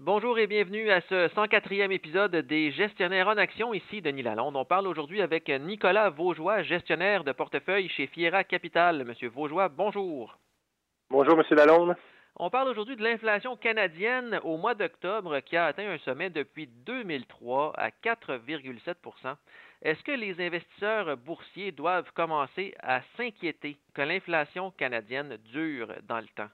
Bonjour et bienvenue à ce 104e épisode des Gestionnaires en Action. Ici Denis Lalonde. On parle aujourd'hui avec Nicolas Vaugeois, gestionnaire de portefeuille chez Fiera Capital. Monsieur Vaugeois, bonjour. Bonjour, Monsieur Lalonde. On parle aujourd'hui de l'inflation canadienne au mois d'octobre qui a atteint un sommet depuis 2003 à 4,7% Est-ce que les investisseurs boursiers doivent commencer à s'inquiéter que l'inflation canadienne dure dans le temps?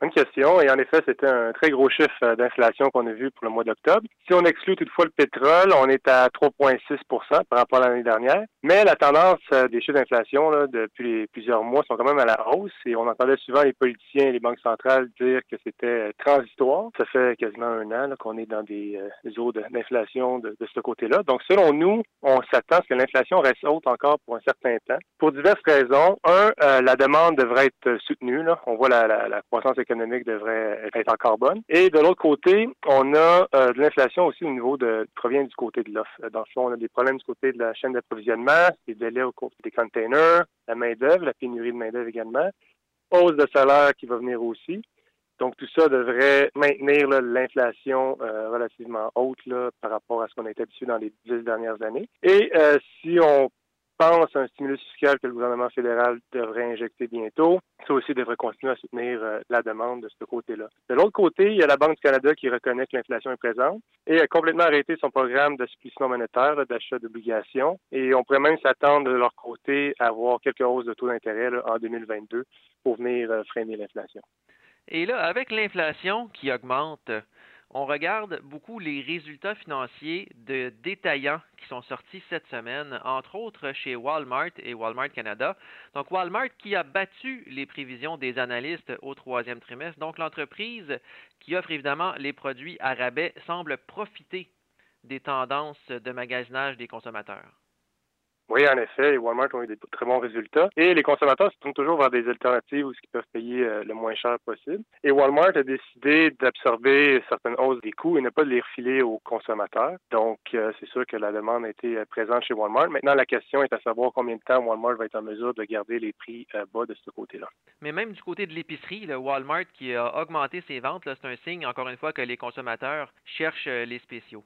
Bonne question. Et en effet, c'était un très gros chiffre euh, d'inflation qu'on a vu pour le mois d'octobre. Si on exclut toutefois le pétrole, on est à 3,6 par rapport à l'année dernière. Mais la tendance euh, des chiffres d'inflation depuis plusieurs mois sont quand même à la hausse. Et on entendait souvent les politiciens et les banques centrales dire que c'était euh, transitoire. Ça fait quasiment un an qu'on est dans des, eaux d'inflation de, ce côté-là. Donc, selon nous, on s'attend à ce que l'inflation reste haute encore pour un certain temps. Pour diverses raisons. Un, la demande devrait être soutenue. Là. On voit la, la croissance économique devrait être encore bonne. Et de l'autre côté, on a euh, de l'inflation aussi au niveau de provient du côté de l'offre. Dans on a des problèmes du côté de la chaîne d'approvisionnement, des délais au côté des containers, la main-d'œuvre, la pénurie de main-d'œuvre également, hausse de salaire qui va venir aussi. Donc, tout ça devrait maintenir l'inflation euh, relativement haute par rapport à ce qu'on été habitué dans les dix dernières années. Et euh, si on pense à un stimulus fiscal que le gouvernement fédéral devrait injecter bientôt. Ça aussi devrait continuer à soutenir euh, la demande de ce côté-là. De l'autre côté, il y a la Banque du Canada qui reconnaît que l'inflation est présente et a complètement arrêté son programme d'assouplissement monétaire, d'achat d'obligations. Et on pourrait même s'attendre de leur côté à avoir quelques hausses de taux d'intérêt en 2022 pour venir euh, freiner l'inflation. Et là, avec l'inflation qui augmente, on regarde beaucoup les résultats financiers de détaillants sont sortis cette semaine, entre autres chez Walmart et Walmart Canada. Donc Walmart qui a battu les prévisions des analystes au troisième trimestre. Donc l'entreprise qui offre évidemment les produits à rabais semble profiter des tendances de magasinage des consommateurs. Oui, en effet, Walmart ont eu des très bons résultats. Et les consommateurs se tournent toujours vers des alternatives où ils peuvent payer euh, le moins cher possible. Et Walmart a décidé d'absorber certaines hausses des coûts et ne pas les refiler aux consommateurs. Donc, euh, c'est sûr que la demande a été euh, présente chez Walmart. Maintenant, la question est à savoir combien de temps Walmart va être en mesure de garder les prix bas de ce côté-là. Mais même du côté de l'épicerie, le Walmart qui a augmenté ses ventes, c'est un signe, encore une fois, que les consommateurs cherchent les spéciaux.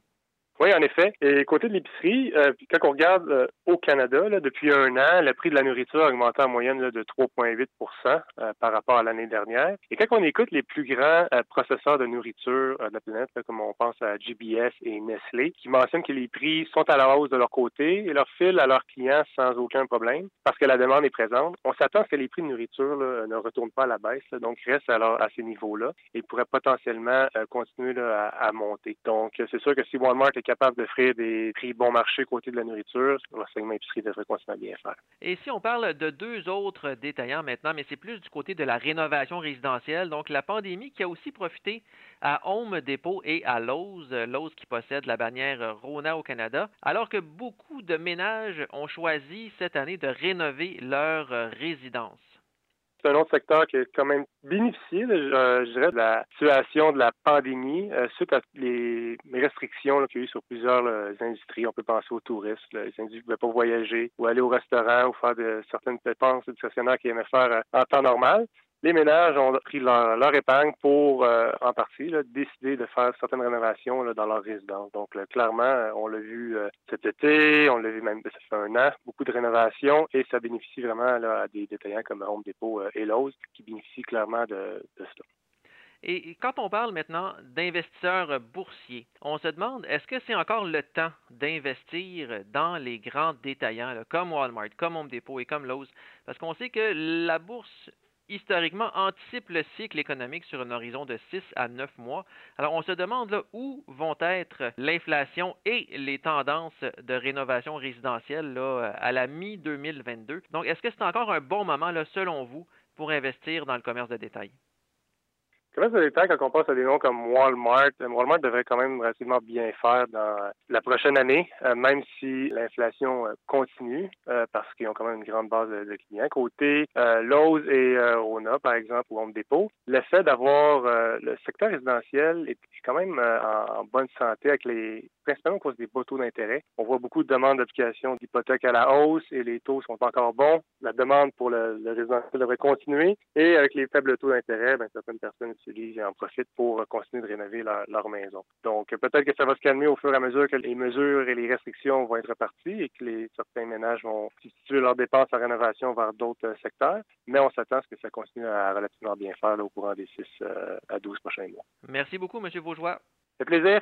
Oui, en effet. Et côté de l'épicerie, euh, quand on regarde euh, au Canada, là, depuis un an, le prix de la nourriture a augmenté en moyenne de 3,8% euh, par rapport à l'année dernière. Et quand on écoute les plus grands processeurs de nourriture de la planète, comme on pense à GBS et Nestlé, qui mentionnent que les prix sont à la hausse de leur côté et leur filent à leurs clients sans aucun problème parce que la demande est présente, on s'attend à ce que les prix de nourriture ne retournent pas à la baisse, donc restent alors à ces niveaux-là et pourraient potentiellement continuer à, à, monter. Donc, c'est sûr que si Walmart est capable d'offrir des prix bon marché côté de la nourriture, le segment épicerie devrait continuer à bien faire. Et si on parle de deux autres détaillants maintenant, mais c'est plus du côté de la rénovation résidentielle, donc la pandémie qui a aussi profité à Home Depot et à Lowe's, Lowe's qui possède la bannière Rona au Canada, alors que beaucoup de ménages ont choisi cette année de rénover leur résidence c'est un autre secteur qui a quand même bénéficié, je, dirais, de la situation de la pandémie euh, suite à les, restrictions qu'il y a eu sur plusieurs euh, industries. On peut penser aux touristes. Les individus ne pouvaient pas voyager ou aller au restaurant ou faire de, certaines dépenses discrétionnaires qu'ils aimaient faire euh, en temps normal les ménages ont pris leur, épargne pour, euh, en partie, décider de faire certaines rénovations dans leur résidence. Donc, clairement, euh, on l'a vu euh, cet été, on l'a vu même, ça fait un an, beaucoup de rénovations et ça bénéficie vraiment à des détaillants comme Home Depot et Lowe's qui bénéficient clairement de, de cela. Et quand on parle maintenant d'investisseurs boursiers, on se demande est-ce que c'est encore le temps d'investir dans les grands détaillants comme Walmart, comme Home Depot et comme Lowe's? Parce qu'on sait que la bourse historiquement anticipe le cycle économique sur un horizon de 6 à 9 mois. Alors, on se demande là, où vont être l'inflation et les tendances de rénovation résidentielle là, à la mi-2022. Donc, est-ce que c'est encore un bon moment, là, selon vous, pour investir dans le commerce de détail? Comment ça détail, quand on pense à des noms comme Walmart, euh, Walmart devrait quand même relativement bien faire dans la prochaine année, euh, même si l'inflation euh, continue, parce qu'ils ont quand même une grande base de, clients. Côté Lowe's et Rona, par exemple, ou Home Depot, le fait d'avoir le secteur résidentiel est quand même en, bonne santé avec les principalement à cause des bas taux d'intérêt. On voit beaucoup de demandes d'application d'hypothèques à la hausse et les taux sont encore bons. La demande pour le, le résidentiel devrait continuer. Et avec les faibles taux d'intérêt, ben, certaines personnes et en profitent pour continuer de rénover leur, leur maison. Donc, peut-être que ça va se calmer au fur et à mesure que les mesures et les restrictions vont être reparties et que les, certains ménages vont substituer leurs dépenses en rénovation vers d'autres secteurs. Mais on s'attend à ce que ça continue à relativement bien faire là, au courant des 6 euh, à 12 prochains mois. Merci beaucoup, M. Vaugeois. Ça fait plaisir.